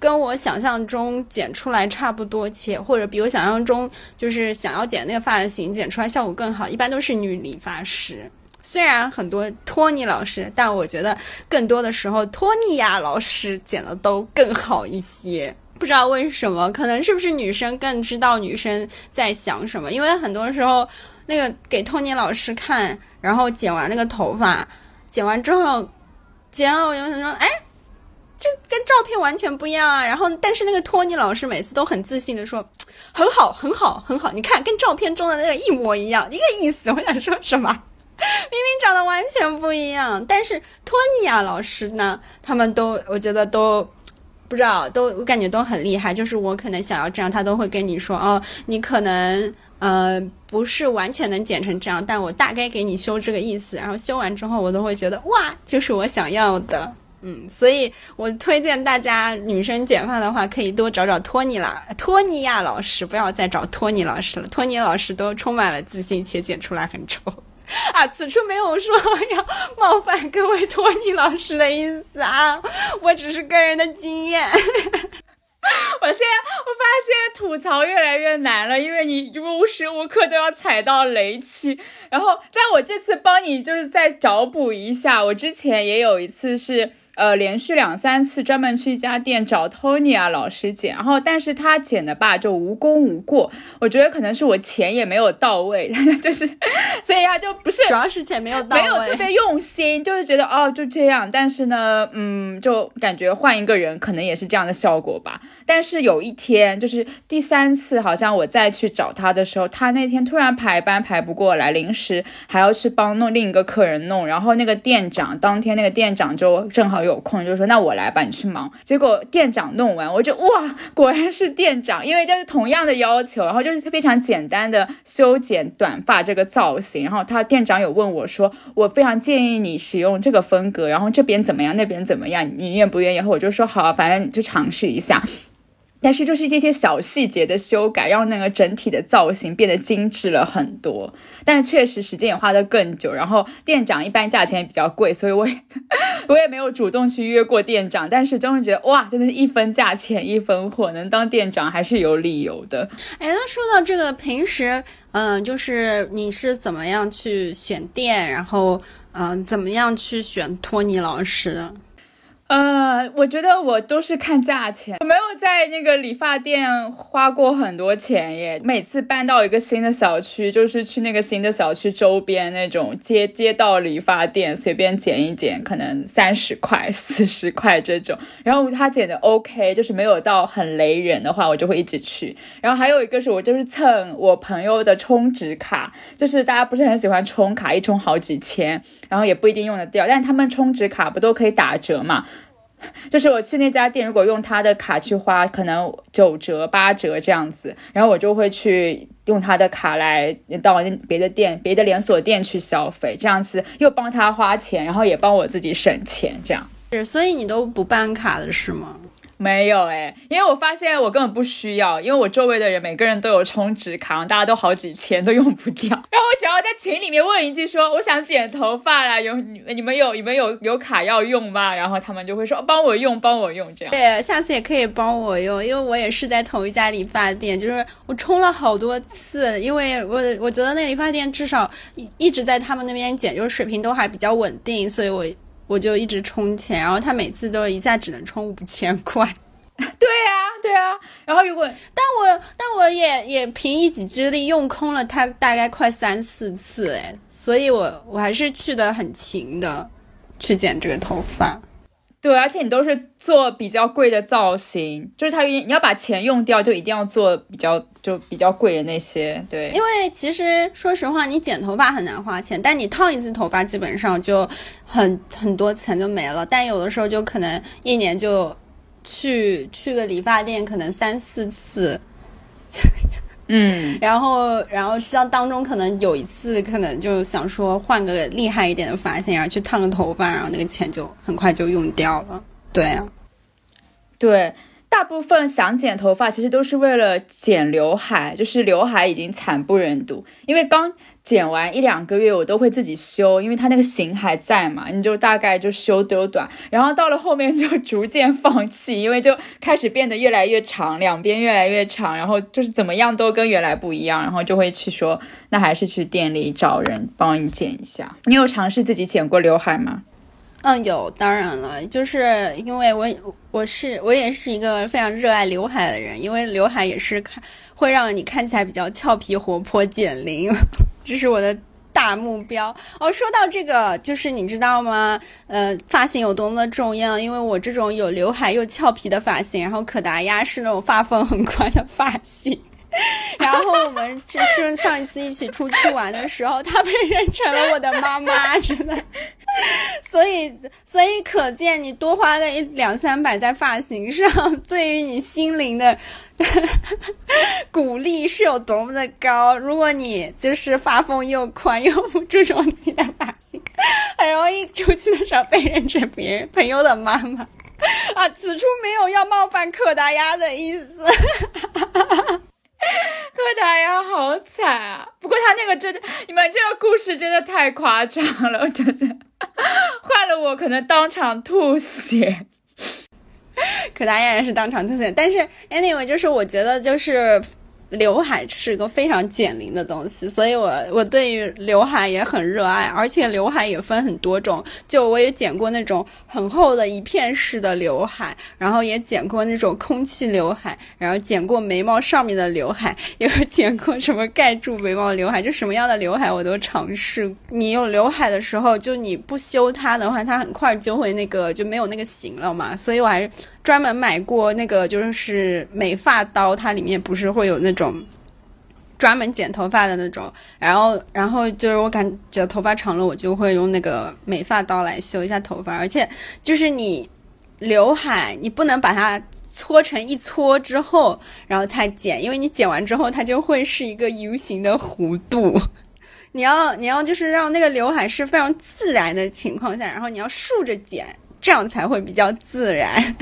跟我想象中剪出来差不多，且或者比我想象中就是想要剪那个发型剪出来效果更好，一般都是女理发师。虽然很多托尼老师，但我觉得更多的时候托尼亚老师剪的都更好一些。不知道为什么，可能是不是女生更知道女生在想什么？因为很多时候，那个给托尼老师看，然后剪完那个头发，剪完之后，剪了我有想说，哎，这跟照片完全不一样啊。然后，但是那个托尼老师每次都很自信的说，很好，很好，很好，你看跟照片中的那个一模一样，一个意思。我想说什么？*laughs* 明明长得完全不一样。但是托尼亚老师呢，他们都我觉得都。不知道，都我感觉都很厉害。就是我可能想要这样，他都会跟你说哦，你可能呃不是完全能剪成这样，但我大概给你修这个意思。然后修完之后，我都会觉得哇，就是我想要的。嗯，所以我推荐大家女生剪发的话，可以多找找托尼啦，托尼亚老师，不要再找托尼老师了。托尼老师都充满了自信，且剪出来很丑。*laughs* 啊，此处没有说要冒犯各位托尼老师的意思啊，我只是个人的经验。*laughs* 我现在我发现吐槽越来越难了，因为你无时无刻都要踩到雷区。然后，但我这次帮你就是再找补一下，我之前也有一次是。呃，连续两三次专门去一家店找 Tony 啊老师剪，然后但是他剪的吧就无功无过，我觉得可能是我钱也没有到位，*laughs* 就是，所以他就不是主要是钱没有到位，没有特别用心，就是觉得哦就这样，但是呢，嗯，就感觉换一个人可能也是这样的效果吧。但是有一天就是第三次，好像我再去找他的时候，他那天突然排班排不过来，临时还要去帮弄另一个客人弄，然后那个店长当天那个店长就正好有。空就说那我来吧，你去忙。结果店长弄完，我就哇，果然是店长，因为就是同样的要求，然后就是非常简单的修剪短发这个造型。然后他店长有问我说，我非常建议你使用这个风格，然后这边怎么样，那边怎么样，你愿不愿意？然后我就说好，反正你就尝试一下。但是就是这些小细节的修改，让那个整体的造型变得精致了很多。但是确实时间也花得更久，然后店长一般价钱也比较贵，所以我也 *laughs* 我也没有主动去约过店长。但是终于觉得哇，真的是一分价钱一分货，能当店长还是有理由的。哎，那说到这个，平时嗯，就是你是怎么样去选店，然后嗯，怎么样去选托尼老师？呃，我觉得我都是看价钱，我没有在那个理发店花过很多钱耶。每次搬到一个新的小区，就是去那个新的小区周边那种街街道理发店，随便剪一剪，可能三十块、四十块这种。然后他剪的 OK，就是没有到很雷人的话，我就会一直去。然后还有一个是我就是蹭我朋友的充值卡，就是大家不是很喜欢充卡，一充好几千，然后也不一定用得掉，但是他们充值卡不都可以打折嘛？*laughs* 就是我去那家店，如果用他的卡去花，可能九折八折这样子，然后我就会去用他的卡来到别的店、别的连锁店去消费，这样子又帮他花钱，然后也帮我自己省钱，这样。是，所以你都不办卡的是吗？没有哎，因为我发现我根本不需要，因为我周围的人每个人都有充值卡，大家都好几千都用不掉。然后我只要在群里面问一句说我想剪头发啦，有你你们有你们有有卡要用吗？然后他们就会说帮我用帮我用这样。对，下次也可以帮我用，因为我也是在同一家理发店，就是我充了好多次，因为我我觉得那理发店至少一直在他们那边剪，就是水平都还比较稳定，所以我。我就一直充钱，然后他每次都一下只能充五千块。*laughs* 对呀，对呀。然后如果，但我但我也也凭一己之力用空了他大概快三四次哎，所以我我还是去的很勤的，去剪这个头发。对，而且你都是做比较贵的造型，就是他你要把钱用掉，就一定要做比较就比较贵的那些。对，因为其实说实话，你剪头发很难花钱，但你烫一次头发基本上就很很多钱就没了。但有的时候就可能一年就去去个理发店，可能三四次。*laughs* 嗯，然后，然后这样当中可能有一次，可能就想说换个厉害一点的发型，然后去烫个头发，然后那个钱就很快就用掉了。对啊，对。大部分想剪头发，其实都是为了剪刘海，就是刘海已经惨不忍睹。因为刚剪完一两个月，我都会自己修，因为它那个型还在嘛，你就大概就修丢短。然后到了后面就逐渐放弃，因为就开始变得越来越长，两边越来越长，然后就是怎么样都跟原来不一样，然后就会去说，那还是去店里找人帮你剪一下。你有尝试自己剪过刘海吗？嗯，有，当然了，就是因为我我是我也是一个非常热爱刘海的人，因为刘海也是看会让你看起来比较俏皮活泼减龄，*laughs* 这是我的大目标。哦，说到这个，就是你知道吗？呃，发型有多么的重要？因为我这种有刘海又俏皮的发型，然后可达鸭是那种发缝很宽的发型。*laughs* 然后我们就就上一次一起出去玩的时候，他被认成了我的妈妈，*laughs* 真的。所以，所以可见你多花个一两三百在发型上，对于你心灵的 *laughs* 鼓励是有多么的高。如果你就是发缝又宽又不注重自己的发型，很容易出去的时候被认成别人朋友的妈妈。啊，此处没有要冒犯可达鸭的意思。柯达呀好惨啊！不过他那个真的，你们这个故事真的太夸张了，*laughs* 我真的换了我可能当场吐血。柯达鸭也是当场吐血，但是 anyway，就是我觉得就是。刘海是一个非常减龄的东西，所以我我对于刘海也很热爱，而且刘海也分很多种。就我也剪过那种很厚的一片式的刘海，然后也剪过那种空气刘海，然后剪过眉毛上面的刘海，*laughs* 也有剪过什么盖住眉毛的刘海，就什么样的刘海我都尝试。你有刘海的时候，就你不修它的话，它很快就会那个就没有那个型了嘛。所以我还是。专门买过那个就是美发刀，它里面不是会有那种专门剪头发的那种，然后然后就是我感觉头发长了，我就会用那个美发刀来修一下头发，而且就是你刘海，你不能把它搓成一撮之后然后才剪，因为你剪完之后它就会是一个 U 型的弧度，你要你要就是让那个刘海是非常自然的情况下，然后你要竖着剪，这样才会比较自然。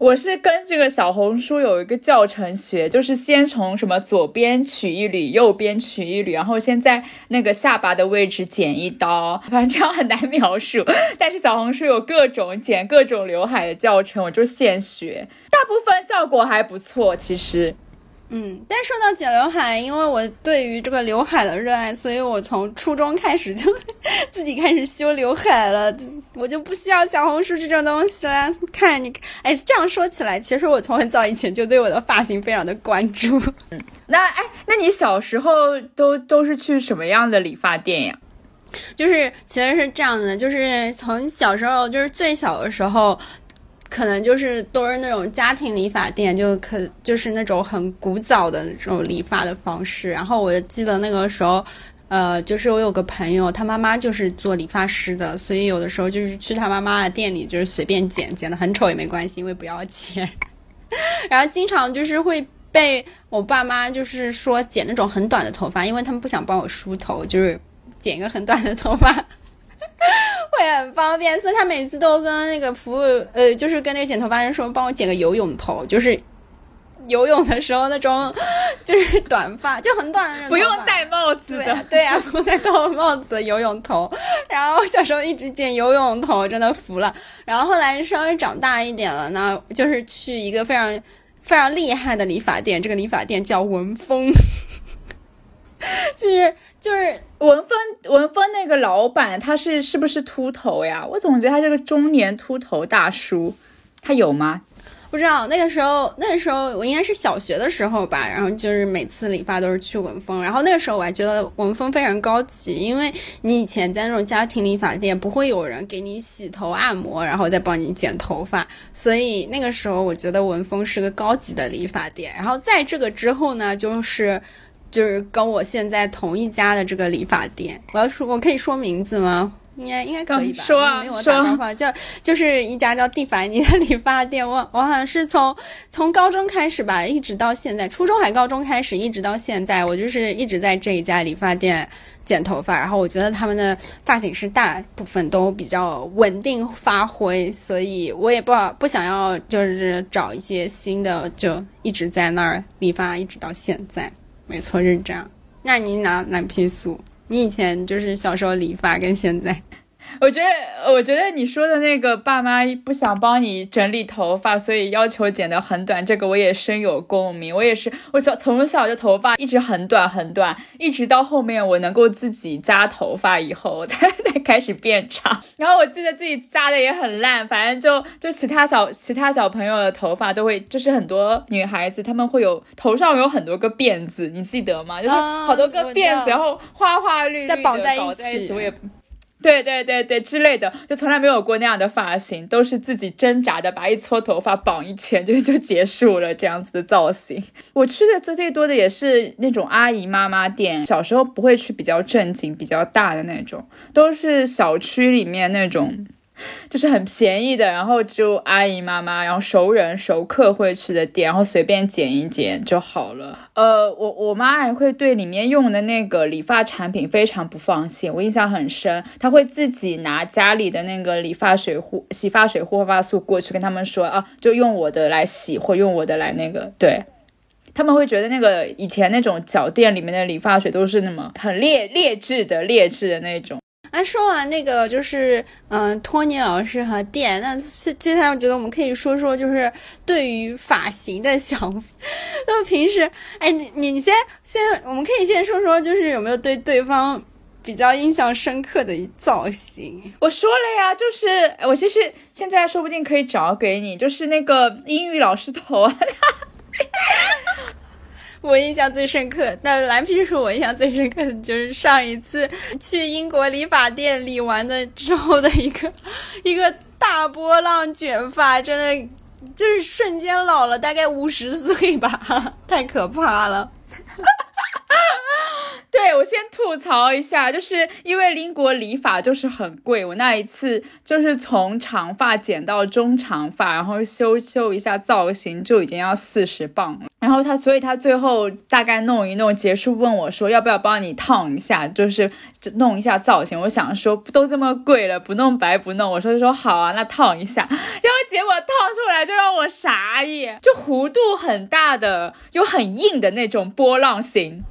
我是跟这个小红书有一个教程学，就是先从什么左边取一缕，右边取一缕，然后先在那个下巴的位置剪一刀，反正这样很难描述。但是小红书有各种剪各种刘海的教程，我就现学，大部分效果还不错，其实。嗯，但说到剪刘海，因为我对于这个刘海的热爱，所以我从初中开始就 *laughs* 自己开始修刘海了。我就不需要小红书这种东西了。看你，哎，这样说起来，其实我从很早以前就对我的发型非常的关注。*laughs* 那哎，那你小时候都都是去什么样的理发店呀？就是其实是这样的，就是从小时候，就是最小的时候。可能就是都是那种家庭理发店，就可就是那种很古早的那种理发的方式。然后我记得那个时候，呃，就是我有个朋友，他妈妈就是做理发师的，所以有的时候就是去他妈妈的店里，就是随便剪，剪的很丑也没关系，因为不要钱。*laughs* 然后经常就是会被我爸妈就是说剪那种很短的头发，因为他们不想帮我梳头，就是剪一个很短的头发。*laughs* 会很方便，所以他每次都跟那个服务，呃，就是跟那个剪头发人说，帮我剪个游泳头，就是游泳的时候那种，就是短发，就很短的那种，不用戴帽子的，对 *laughs* 呀，不用戴高帽子的游泳头。然后小时候一直剪游泳头，真的服了。然后后来稍微长大一点了呢，就是去一个非常非常厉害的理发店，这个理发店叫文峰。*laughs* 就是就是文峰文峰那个老板，他是是不是秃头呀？我总觉得他是个中年秃头大叔，他有吗？不知道那个时候，那个时候我应该是小学的时候吧。然后就是每次理发都是去文峰，然后那个时候我还觉得文峰非常高级，因为你以前在那种家庭理发店不会有人给你洗头按摩，然后再帮你剪头发，所以那个时候我觉得文峰是个高级的理发店。然后在这个之后呢，就是。就是跟我现在同一家的这个理发店，我要说，我可以说名字吗？应该应该可以吧？说啊，没有打电话，就就是一家叫蒂凡尼的理发店。我我好像是从从高中开始吧，一直到现在，初中还高中开始，一直到现在，我就是一直在这一家理发店剪头发。然后我觉得他们的发型师大部分都比较稳定发挥，所以我也不不想要就是找一些新的，就一直在那儿理发，一直到现在。没错，是这样。那你哪哪批素？你以前就是小时候理发，跟现在。我觉得，我觉得你说的那个爸妈不想帮你整理头发，所以要求剪得很短，这个我也深有共鸣。我也是，我小从小就头发一直很短很短，一直到后面我能够自己扎头发以后，才 *laughs* 才开始变长。然后我记得自己扎的也很烂，反正就就其他小其他小朋友的头发都会，就是很多女孩子她们会有头上有很多个辫子，你记得吗？就是好多个辫子，然后花花绿绿的绑在一起。我也。对对对对，之类的，就从来没有过那样的发型，都是自己挣扎的把一撮头发绑一圈就 *laughs* 就结束了这样子的造型。我去的最最多的也是那种阿姨妈妈店，小时候不会去比较正经、比较大的那种，都是小区里面那种。就是很便宜的，然后就阿姨妈妈，然后熟人熟客会去的店，然后随便剪一剪就好了。呃，我我妈还会对里面用的那个理发产品非常不放心，我印象很深。她会自己拿家里的那个理发水护、洗发水、护发素过去跟他们说啊，就用我的来洗，或用我的来那个。对他们会觉得那个以前那种小店里面的理发水都是那么很劣劣质的劣质的那种。那说完那个就是嗯，托尼老师和店，那接下来我觉得我们可以说说就是对于发型的想法。那平时，哎，你你先先，我们可以先说说，就是有没有对对方比较印象深刻的一造型？我说了呀，就是我其实现在说不定可以找给你，就是那个英语老师头啊。*laughs* 我印象最深刻，那蓝皮鼠我印象最深刻的就是上一次去英国理发店理完的之后的一个 *laughs* 一个大波浪卷发，真的就是瞬间老了大概五十岁吧，*laughs* 太可怕了。*laughs* 对我先吐槽一下，就是因为英国理发就是很贵，我那一次就是从长发剪到中长发，然后修修一下造型就已经要四十磅了。然后他，所以他最后大概弄一弄结束，问我说要不要帮你烫一下，就是弄一下造型。我想说都这么贵了，不弄白不弄。我说说好啊，那烫一下。结果结果烫出来就让我傻眼，就弧度很大的又很硬的那种波浪形。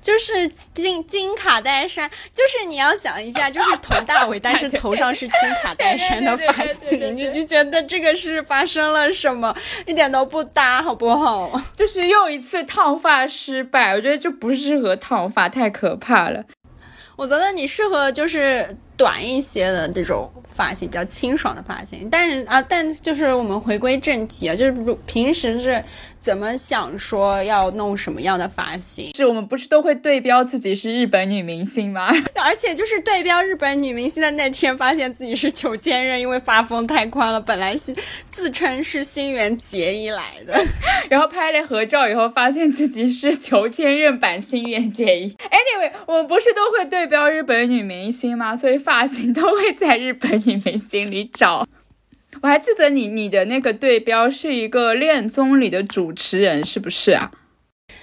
就是金金卡戴珊，就是你要想一下，*laughs* 就是佟大为，但是头上是金卡戴珊的发型，你就觉得这个是发生了什么，一点都不搭，好不好？*laughs* 就是又一次烫发失败，我觉得就不适合烫发，太可怕了。我觉得你适合就是短一些的这种。发型比较清爽的发型，但是啊，但就是我们回归正题啊，就是平时是怎么想说要弄什么样的发型？是我们不是都会对标自己是日本女明星吗？*laughs* 而且就是对标日本女明星的那天，发现自己是裘千仞，因为发疯太宽了。本来是自称是新垣结衣来的，*laughs* 然后拍了合照以后，发现自己是裘千仞版新垣结衣。Anyway，我们不是都会对标日本女明星吗？所以发型都会在日本。你没心里找，*laughs* 我还记得你你的那个对标是一个恋综里的主持人，是不是啊？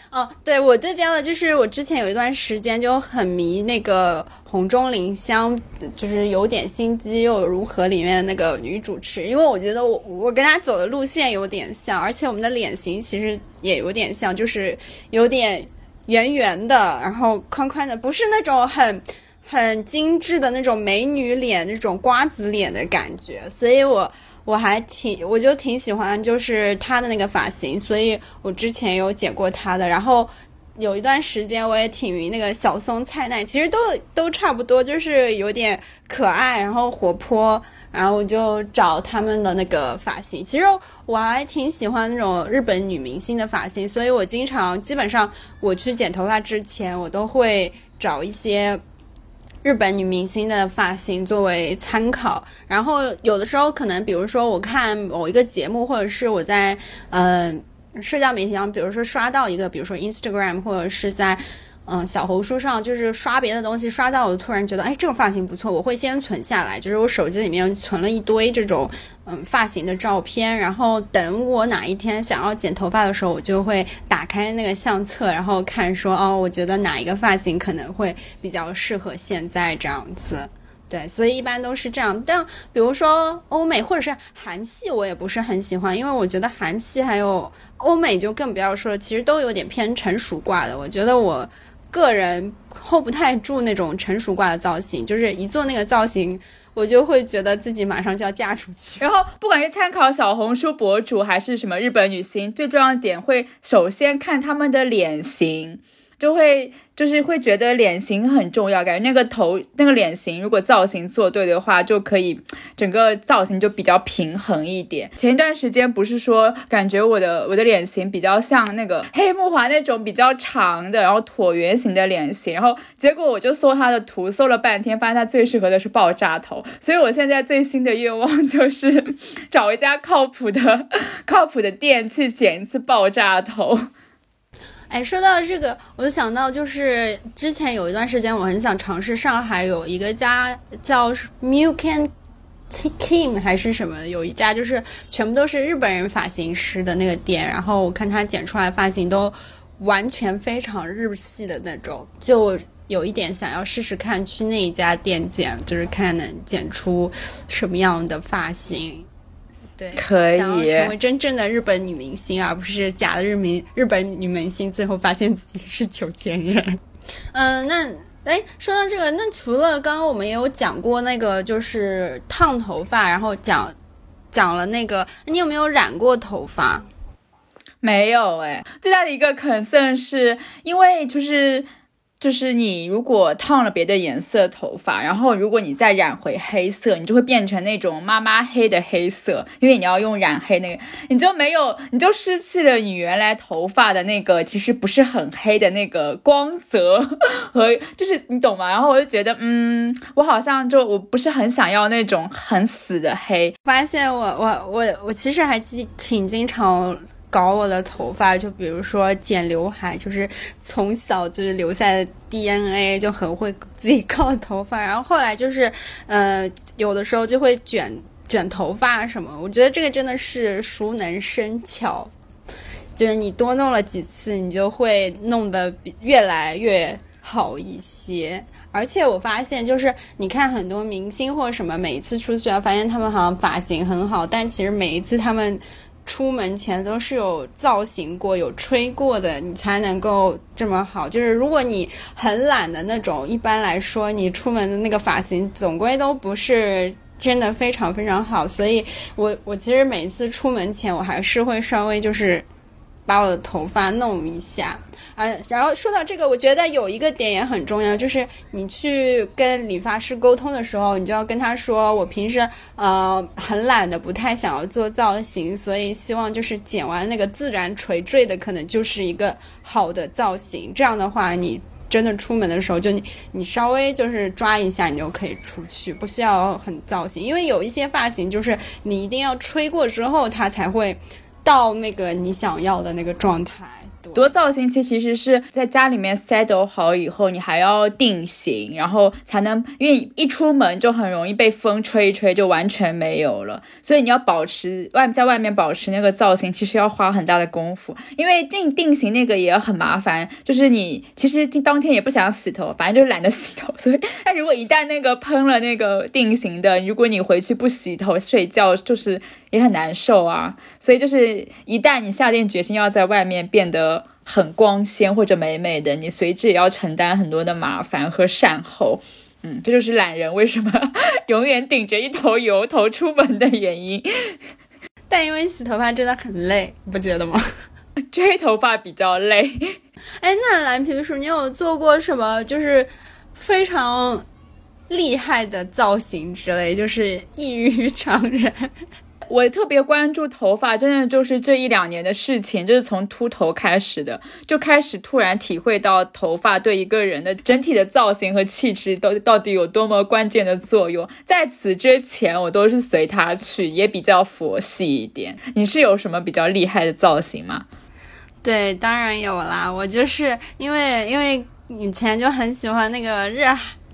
哦，对我对标的就是我之前有一段时间就很迷那个红中林香，就是有点心机又如何里面的那个女主持，因为我觉得我我跟她走的路线有点像，而且我们的脸型其实也有点像，就是有点圆圆的，然后宽宽的，不是那种很。很精致的那种美女脸，那种瓜子脸的感觉，所以我我还挺，我就挺喜欢，就是她的那个发型，所以我之前有剪过她的。然后有一段时间我也挺迷那个小松菜奈，其实都都差不多，就是有点可爱，然后活泼，然后我就找他们的那个发型。其实我还挺喜欢那种日本女明星的发型，所以我经常基本上我去剪头发之前，我都会找一些。日本女明星的发型作为参考，然后有的时候可能，比如说我看某一个节目，或者是我在嗯社交媒体上，比如说刷到一个，比如说 Instagram 或者是在。嗯，小红书上就是刷别的东西，刷到我突然觉得，哎，这个发型不错，我会先存下来。就是我手机里面存了一堆这种嗯发型的照片，然后等我哪一天想要剪头发的时候，我就会打开那个相册，然后看说，哦，我觉得哪一个发型可能会比较适合现在这样子。对，所以一般都是这样。但比如说欧美或者是韩系，我也不是很喜欢，因为我觉得韩系还有欧美就更不要说，其实都有点偏成熟挂的。我觉得我。个人 hold 不太住那种成熟挂的造型，就是一做那个造型，我就会觉得自己马上就要嫁出去。然后，不管是参考小红书博主还是什么日本女星，最重要的点会首先看他们的脸型，就会。就是会觉得脸型很重要，感觉那个头那个脸型如果造型做对的话，就可以整个造型就比较平衡一点。前一段时间不是说感觉我的我的脸型比较像那个黑木华那种比较长的，然后椭圆形的脸型，然后结果我就搜他的图，搜了半天，发现他最适合的是爆炸头。所以我现在最新的愿望就是找一家靠谱的 *laughs* 靠谱的店去剪一次爆炸头。哎，说到这个，我就想到，就是之前有一段时间，我很想尝试上海有一个家叫 Milk Kim 还是什么，有一家就是全部都是日本人发型师的那个店，然后我看他剪出来发型都完全非常日系的那种，就有一点想要试试看去那一家店剪，就是看能剪出什么样的发型。对，可以想要成为真正的日本女明星，而不是假的日明日本女明星，最后发现自己是九千人。嗯，那哎，说到这个，那除了刚刚我们也有讲过那个，就是烫头发，然后讲讲了那个，你有没有染过头发？没有哎，最大的一个 concern 是因为就是。就是你如果烫了别的颜色头发，然后如果你再染回黑色，你就会变成那种妈妈黑的黑色，因为你要用染黑那个，你就没有，你就失去了你原来头发的那个其实不是很黑的那个光泽和，就是你懂吗？然后我就觉得，嗯，我好像就我不是很想要那种很死的黑。发现我我我我其实还经挺经常。搞我的头发，就比如说剪刘海，就是从小就是留下的 DNA，就很会自己搞头发。然后后来就是，呃，有的时候就会卷卷头发什么。我觉得这个真的是熟能生巧，就是你多弄了几次，你就会弄得越来越好一些。而且我发现，就是你看很多明星或者什么，每一次出去啊，发现他们好像发型很好，但其实每一次他们出门前都是有造型过、有吹过的，你才能够这么好。就是如果你很懒的那种，一般来说你出门的那个发型总归都不是真的非常非常好。所以我 *laughs* 我其实每次出门前，我还是会稍微就是把我的头发弄一下。啊，然后说到这个，我觉得有一个点也很重要，就是你去跟理发师沟通的时候，你就要跟他说，我平时呃很懒的，不太想要做造型，所以希望就是剪完那个自然垂坠的，可能就是一个好的造型。这样的话，你真的出门的时候，就你你稍微就是抓一下，你就可以出去，不需要很造型。因为有一些发型就是你一定要吹过之后，它才会到那个你想要的那个状态。多造型其实是在家里面 settle 好以后，你还要定型，然后才能，因为一出门就很容易被风吹一吹，就完全没有了。所以你要保持外在外面保持那个造型，其实要花很大的功夫。因为定定型那个也很麻烦，就是你其实当天也不想洗头，反正就是懒得洗头。所以，但如果一旦那个喷了那个定型的，如果你回去不洗头睡觉，就是也很难受啊。所以就是一旦你下定决心要在外面变得。很光鲜或者美美的，你随之也要承担很多的麻烦和善后，嗯，这就是懒人为什么 *laughs* 永远顶着一头油头出门的原因。但因为洗头发真的很累，不觉得吗？*laughs* 吹头发比较累。*laughs* 哎，那蓝皮鼠，你有做过什么就是非常厉害的造型之类，就是异于常人？我特别关注头发，真的就是这一两年的事情，就是从秃头开始的，就开始突然体会到头发对一个人的整体的造型和气质都到底有多么关键的作用。在此之前，我都是随他去，也比较佛系一点。你是有什么比较厉害的造型吗？对，当然有啦。我就是因为因为以前就很喜欢那个日。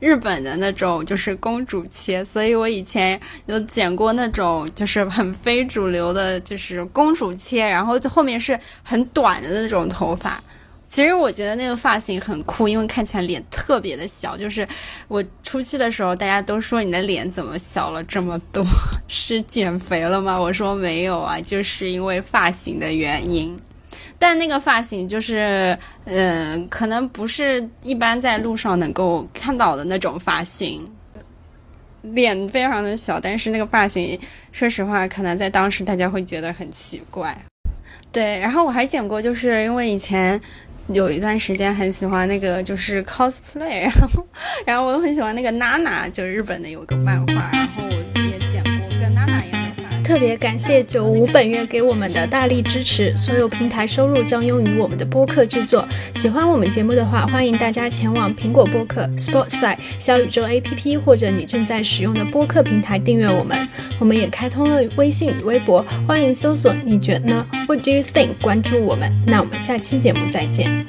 日本的那种就是公主切，所以我以前有剪过那种就是很非主流的，就是公主切，然后后面是很短的那种头发。其实我觉得那个发型很酷，因为看起来脸特别的小。就是我出去的时候，大家都说你的脸怎么小了这么多？是减肥了吗？我说没有啊，就是因为发型的原因。但那个发型就是，嗯，可能不是一般在路上能够看到的那种发型，脸非常的小，但是那个发型，说实话，可能在当时大家会觉得很奇怪。对，然后我还剪过，就是因为以前有一段时间很喜欢那个就是 cosplay，然后，*laughs* 然后我又很喜欢那个娜娜，就日本的有个漫画，然后我。特别感谢九五本月给我们的大力支持，所有平台收入将用于我们的播客制作。喜欢我们节目的话，欢迎大家前往苹果播客、Spotify、小宇宙 APP 或者你正在使用的播客平台订阅我们。我们也开通了微信与微博，欢迎搜索“你觉得呢？”What do you think？关注我们。那我们下期节目再见。